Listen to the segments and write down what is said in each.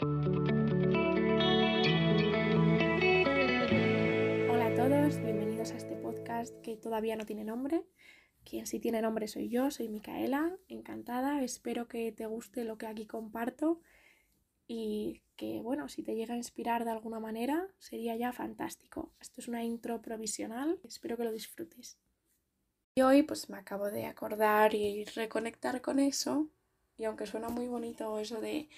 Hola a todos, bienvenidos a este podcast que todavía no tiene nombre. Quien sí tiene nombre soy yo, soy Micaela, encantada. Espero que te guste lo que aquí comparto y que, bueno, si te llega a inspirar de alguna manera, sería ya fantástico. Esto es una intro provisional, espero que lo disfrutes. Y hoy pues me acabo de acordar y reconectar con eso, y aunque suena muy bonito eso de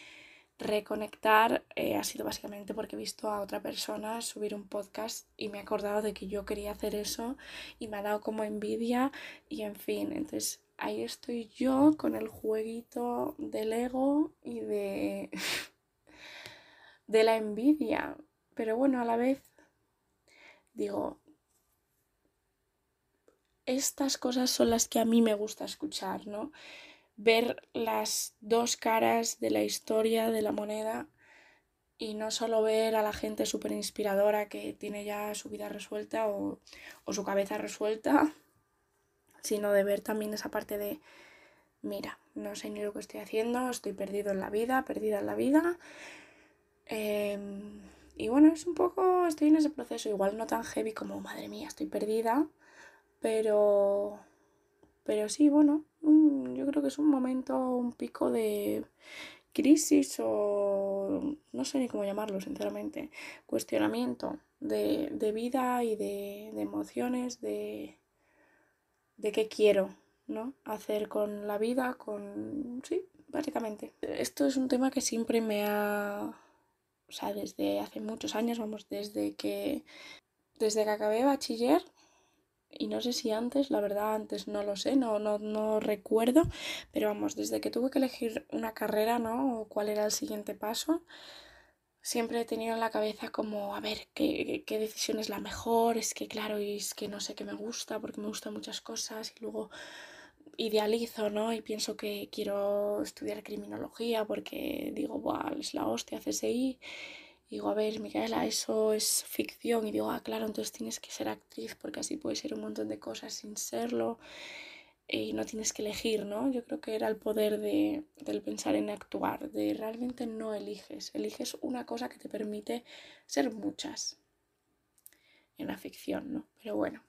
reconectar, eh, ha sido básicamente porque he visto a otra persona subir un podcast y me he acordado de que yo quería hacer eso y me ha dado como envidia y en fin, entonces ahí estoy yo con el jueguito del ego y de de la envidia. Pero bueno, a la vez digo, estas cosas son las que a mí me gusta escuchar, ¿no? Ver las dos caras de la historia de la moneda y no solo ver a la gente súper inspiradora que tiene ya su vida resuelta o, o, su cabeza resuelta, sino de ver también esa parte de, mira, no sé ni lo que estoy haciendo, estoy perdido en la vida, perdida en la vida, Em, y bueno, es un poco, estoy en ese proceso, igual no tan heavy como, madre mía, estoy perdida, pero, pero sí, bueno, yo creo que es un momento, un pico de crisis o no sé ni cómo llamarlo, sinceramente, cuestionamiento de, de vida y de, de emociones, de, de qué quiero, ¿no? Hacer con la vida, con... Sí, básicamente. Esto es un tema que siempre me ha o sea, desde hace muchos años, vamos, desde que, desde que acabé bachiller, y no sé si antes, la verdad antes no lo sé, no, no, no recuerdo, pero vamos, desde que tuve que elegir una carrera, ¿no? O cuál era el siguiente paso, siempre he tenido en la cabeza como, a ver, ¿qué, qué decisión es la mejor? Es que claro, y es que no sé qué me gusta, porque me gustan muchas cosas, y luego idealizo, ¿no? Y pienso que quiero estudiar criminología porque digo, Buah, es la hostia, CSI. Digo, a ver, Micaela, eso es ficción. Y digo, ah, claro, entonces tienes que ser actriz porque así puedes ser un montón de cosas sin serlo. Y no tienes que elegir, ¿no? Yo creo que era el poder de, del pensar en actuar, de realmente no eliges. Eliges una cosa que te permite ser muchas en la ficción, ¿no? Pero bueno,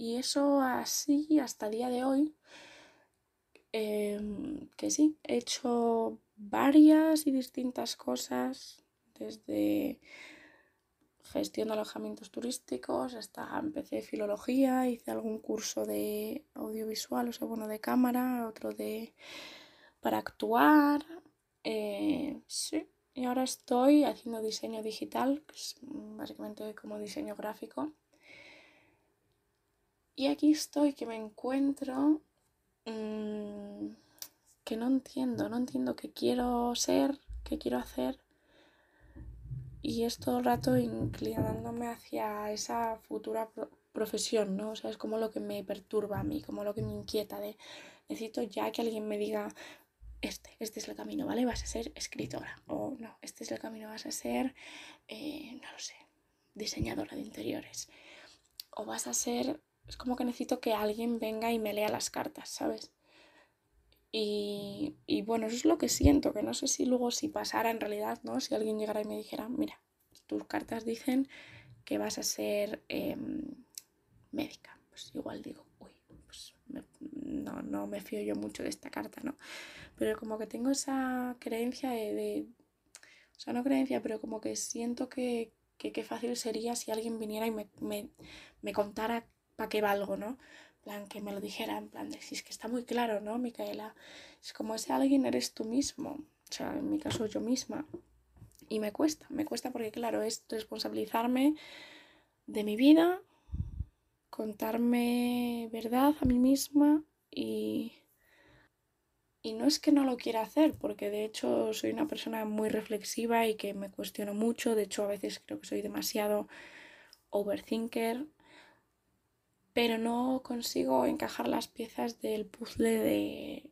y eso así hasta el día de hoy, em, que sí, he hecho varias y distintas cosas, desde gestión de alojamientos turísticos hasta empecé filología, hice algún curso de audiovisual, o sea, bueno, de cámara, otro de para actuar, eh, sí, y ahora estoy haciendo diseño digital, básicamente como diseño gráfico. Y aquí estoy, que me encuentro, mmm, que no entiendo, no entiendo qué quiero ser, qué quiero hacer. Y es todo el rato inclinándome hacia esa futura profesión, ¿no? O sea, es como lo que me perturba a mí, como lo que me inquieta de necesito ya que alguien me diga, este, este es el camino, ¿vale? Vas a ser escritora. O no, este es el camino, vas a ser, eh, no lo sé, diseñadora de interiores. O vas a ser es como que necesito que alguien venga y me lea las cartas, ¿sabes? Y, y, bueno, eso es lo que siento, que no sé si luego si pasara en realidad, ¿no? Si alguien llegara y me dijera, mira, tus cartas dicen que vas a ser em, médica. Pues igual digo, uy, pues no, no me fío yo mucho de esta carta, ¿no? Pero como que tengo esa creencia de, o sea, no creencia, pero como que siento que, qué fácil sería si alguien viniera y me, me, me contara para qué valgo, ¿no? Plan, que me lo dijera, en plan de, si es que está muy claro, ¿no, Micaela? Es como ese alguien eres tú mismo, o sea, en mi caso yo misma. Y me cuesta, me cuesta porque, claro, es responsabilizarme de mi vida, contarme verdad a mí misma y... Y no es que no lo quiera hacer, porque de hecho soy una persona muy reflexiva y que me cuestiono mucho, de hecho a veces creo que soy demasiado overthinker pero no consigo encajar las piezas del puzzle de,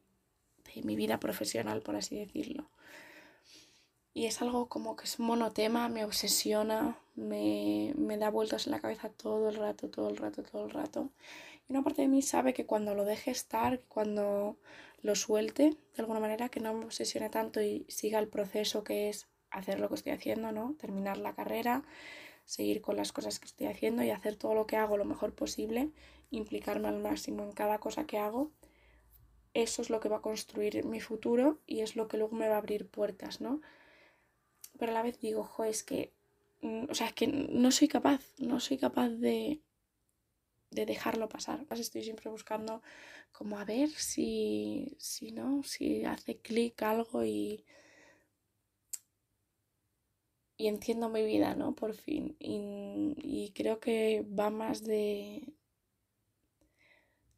mi vida profesional, por así decirlo. Y es algo como que es monotema, me obsesiona, me, me, da vueltas en la cabeza todo el rato, todo el rato, todo el rato. una parte de mí sabe que cuando lo deje estar, cuando lo suelte de alguna manera, que no me obsesione tanto y siga el proceso que es hacer lo que estoy haciendo, ¿no? Terminar la carrera, seguir con las cosas que estoy haciendo y hacer todo lo que hago lo mejor posible, implicarme al máximo en cada cosa que hago. Eso es lo que va a construir mi futuro y es lo que luego me va a abrir puertas, ¿no? Pero a la vez digo, jo, es que, mm, o sea, es que no soy capaz, no soy capaz de, de dejarlo pasar. Estoy siempre buscando como a ver si, si no, si hace clic algo y, y entiendo mi vida, ¿no? Por fin. Y, creo que va más de,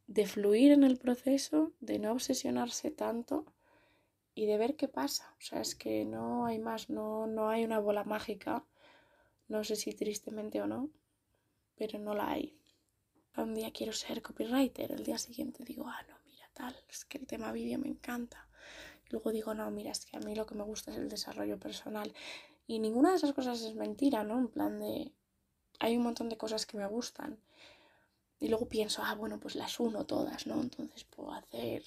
de fluir en el proceso, de no obsesionarse tanto y de ver qué pasa. O sea, es que no hay más, no, no hay una bola mágica. No sé si tristemente o no, pero no la hay. Un día quiero ser copywriter, el día siguiente digo, ah, no, mira, tal, es que el tema vídeo me encanta. luego digo, no, mira, es que a mí lo que me gusta es el desarrollo personal. Y ninguna de esas cosas es mentira, ¿no? En plan de, hay un montón de cosas que me gustan. Y luego pienso, ah, bueno, pues las uno todas, ¿no? Entonces puedo hacer,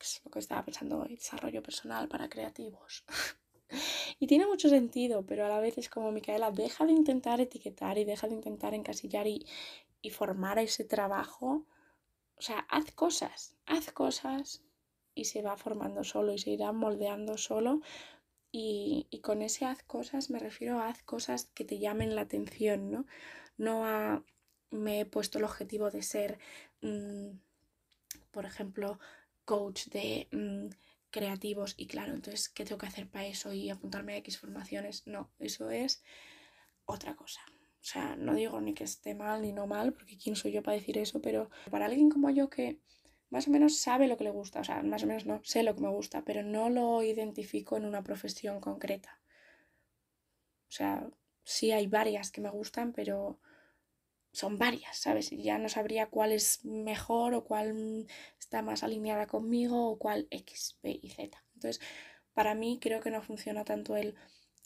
es lo que estaba pensando desarrollo personal para creativos. y tiene mucho sentido, pero a la vez es como, Micaela, deja de intentar etiquetar y deja de intentar encasillar y, y formar ese trabajo. O sea, haz cosas, haz cosas y se va formando solo y se irá moldeando solo y, con ese haz cosas me refiero a haz cosas que te llamen la atención, ¿no? No a me he puesto el objetivo de ser, mm, por ejemplo, coach de mm, creativos y claro, entonces, ¿qué tengo que hacer para eso y apuntarme a X formaciones? No, eso es otra cosa. O sea, no digo ni que esté mal ni no mal, porque quién soy yo para decir eso, pero para alguien como yo que más o menos sabe lo que le gusta, o sea, más o menos no, sé lo que me gusta, pero no lo identifico en una profesión concreta. O sea, sí hay varias que me gustan, pero son varias, ¿sabes? Ya no sabría cuál es mejor o cuál está más alineada conmigo o cuál X, B y Z. Entonces, para mí creo que no funciona tanto el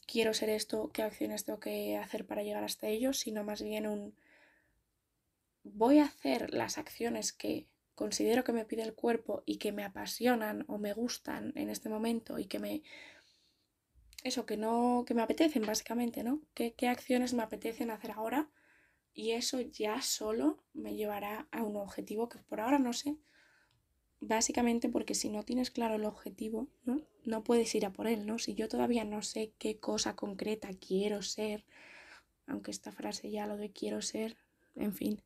quiero ser esto, qué acciones tengo que hacer para llegar hasta ello, sino más bien un voy a hacer las acciones que considero que me pide el cuerpo y que me apasionan o me gustan en este momento y que me eso que no que me apetecen básicamente no ¿Qué, qué acciones me apetecen hacer ahora y eso ya solo me llevará a un objetivo que por ahora no sé. Básicamente porque si no tienes claro el objetivo no no puedes ir a por él no si yo todavía no sé qué cosa concreta quiero ser aunque esta frase ya lo de quiero ser en fin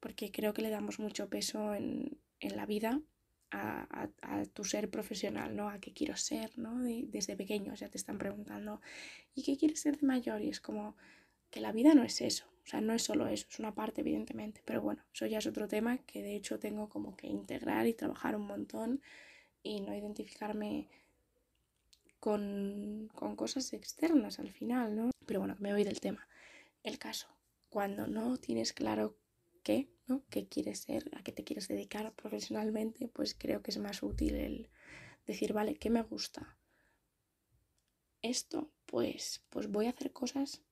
porque creo que le damos mucho peso en, la vida a, tu ser profesional, ¿no? A qué quiero ser, ¿no? desde pequeños ya te están preguntando, ¿y qué quieres ser de mayor? Y es como que la vida no es eso, o sea, no es solo eso, es una parte evidentemente, pero bueno, eso ya es otro tema que de hecho tengo como que integrar y trabajar un montón y no identificarme con, con cosas externas al final, ¿no? Pero bueno, me voy del tema. El caso, cuando no tienes claro qué, ¿no? ¿Qué quieres ser? ¿A qué te quieres dedicar profesionalmente? Pues creo que es más útil el decir, vale, ¿qué me gusta? Esto, pues, pues voy a hacer cosas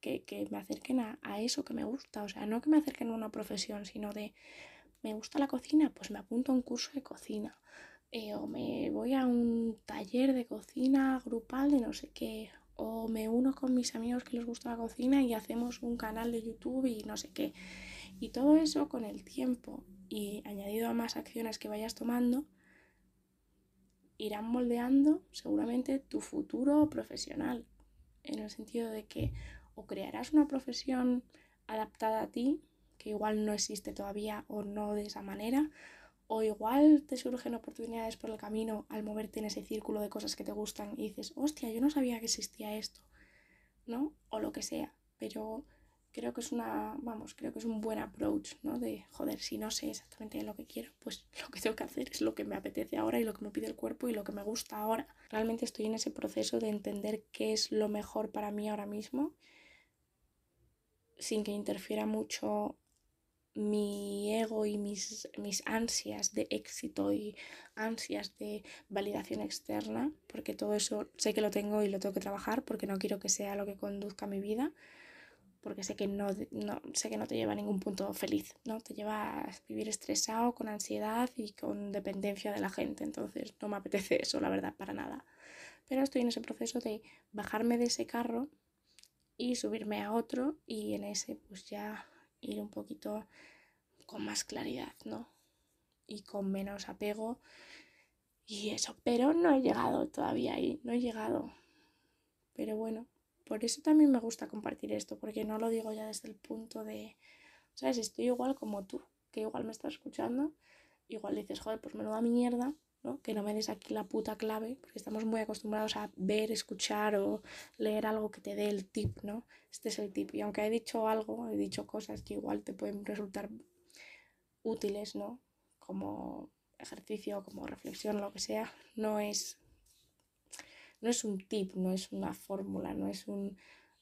que, me acerquen a, eso que me gusta. O sea, no que me acerquen a una profesión, sino de, me gusta la cocina, pues me apunto a un curso de cocina. Eh, o me voy a un taller de cocina grupal de no sé qué. O me uno con mis amigos que les gusta la cocina y hacemos un canal de YouTube y no sé qué. Y todo eso con el tiempo y añadido a más acciones que vayas tomando, irán moldeando seguramente tu futuro profesional. En el sentido de que o crearás una profesión adaptada a ti, que igual no existe todavía o no de esa manera, o igual te surgen oportunidades por el camino al moverte en ese círculo de cosas que te gustan y dices, hostia, yo no sabía que existía esto, ¿no? O lo que sea, pero creo que es una, vamos, creo que es un buen approach, ¿no? De, joder, si no sé exactamente lo que quiero, pues lo que tengo que hacer es lo que me apetece ahora y lo que me pide el cuerpo y lo que me gusta ahora. Realmente estoy en ese proceso de entender qué es lo mejor para mí ahora mismo, sin que interfiera mucho mi ego y mis, mis ansias de éxito y ansias de validación externa, porque todo eso sé que lo tengo y lo tengo que trabajar porque no quiero que sea lo que conduzca mi vida porque sé que no, sé que no te lleva a ningún punto feliz, ¿no? Te lleva a vivir estresado, con ansiedad y con dependencia de la gente. Entonces no me apetece eso, la verdad, para nada. Pero estoy en ese proceso de bajarme de ese carro y subirme a otro y en ese pues ya ir un poquito con más claridad, ¿no? Y con menos apego y eso. Pero no he llegado todavía ahí, no he llegado. Pero bueno, por eso también me gusta compartir esto, porque no lo digo ya desde el punto de, ¿sabes? Estoy igual como tú, que igual me estás escuchando, igual dices, joder, pues me lo da mierda, ¿no? Que no me des aquí la puta clave, porque estamos muy acostumbrados a ver, escuchar o leer algo que te dé el tip, ¿no? Este es el tip. Y aunque he dicho algo, he dicho cosas que igual te pueden resultar útiles, ¿no? Como ejercicio, como reflexión, lo que sea, no es no es un tip, no es una fórmula, no es un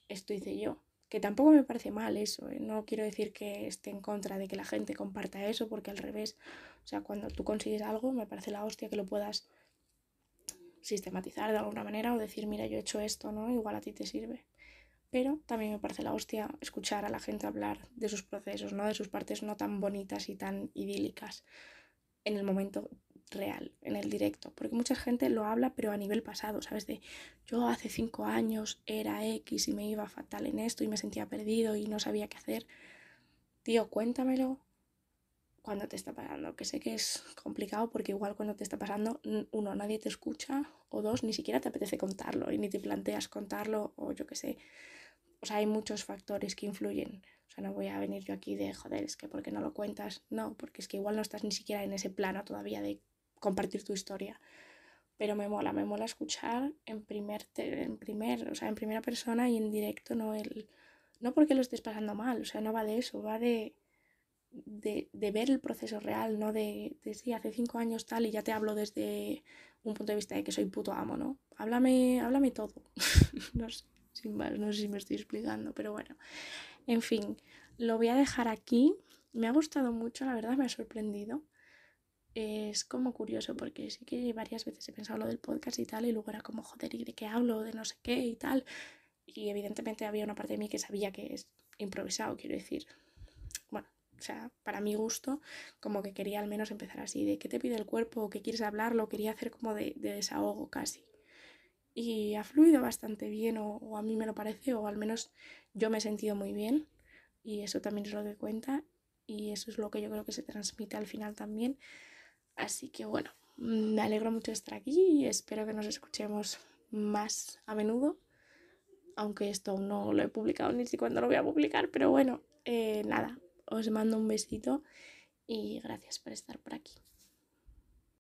esto hice yo. Que tampoco me parece mal eso, ¿eh? no quiero decir que esté en contra de que la gente comparta eso, porque al revés, o sea, cuando tú consigues algo, me parece la hostia que lo puedas sistematizar de alguna manera o decir, mira, yo he hecho esto, ¿no? Igual a ti te sirve. Pero también me parece la hostia escuchar a la gente hablar de sus procesos, ¿no? De sus partes no tan bonitas y tan idílicas en el momento real, en el directo, porque mucha gente lo habla pero a nivel pasado, ¿sabes? De yo hace cinco años era X y me iba fatal en esto y me sentía perdido y no sabía qué hacer. Tío, cuéntamelo cuando te está pasando, que sé que es complicado porque igual cuando te está pasando, uno, nadie te escucha, o dos, ni siquiera te apetece contarlo y ni te planteas contarlo, o yo qué sé. O sea, hay muchos factores que influyen. O sea, no voy a venir yo aquí de, joder, es que porque no lo cuentas. No, porque es que igual no estás ni siquiera en ese plano todavía de compartir tu historia. Pero me mola, me mola escuchar en primer, en primer, o sea, en primera persona y en directo, no el, no porque lo estés pasando mal, o sea, no va de eso, va de, de, de ver el proceso real, no de, de sí, hace cinco años tal y ya te hablo desde un punto de vista de que soy puto amo, ¿no? Háblame, háblame todo. no sé, sin más, no sé si me estoy explicando, pero bueno. En fin, lo voy a dejar aquí. Me ha gustado mucho, la verdad, me ha sorprendido es como curioso porque sí que varias veces he pensado lo del podcast y tal y luego era como, joder, ¿y de qué hablo? De no sé qué y tal. Y evidentemente había una parte de mí que sabía que es improvisado, quiero decir. Bueno, o sea, para mi gusto, como que quería al menos empezar así, de qué te pide el cuerpo, qué quieres hablar, lo quería hacer como de, desahogo casi. Y ha fluido bastante bien, o, o a mí me lo parece, o al menos yo me he sentido muy bien. Y eso también es lo que cuenta, y eso es lo que yo creo que se transmite al final también Así que bueno, me alegro mucho de estar aquí y espero que nos escuchemos más a menudo. Aunque esto no lo he publicado ni si cuándo lo voy a publicar, pero bueno, eh, nada, os mando un besito y gracias por estar por aquí.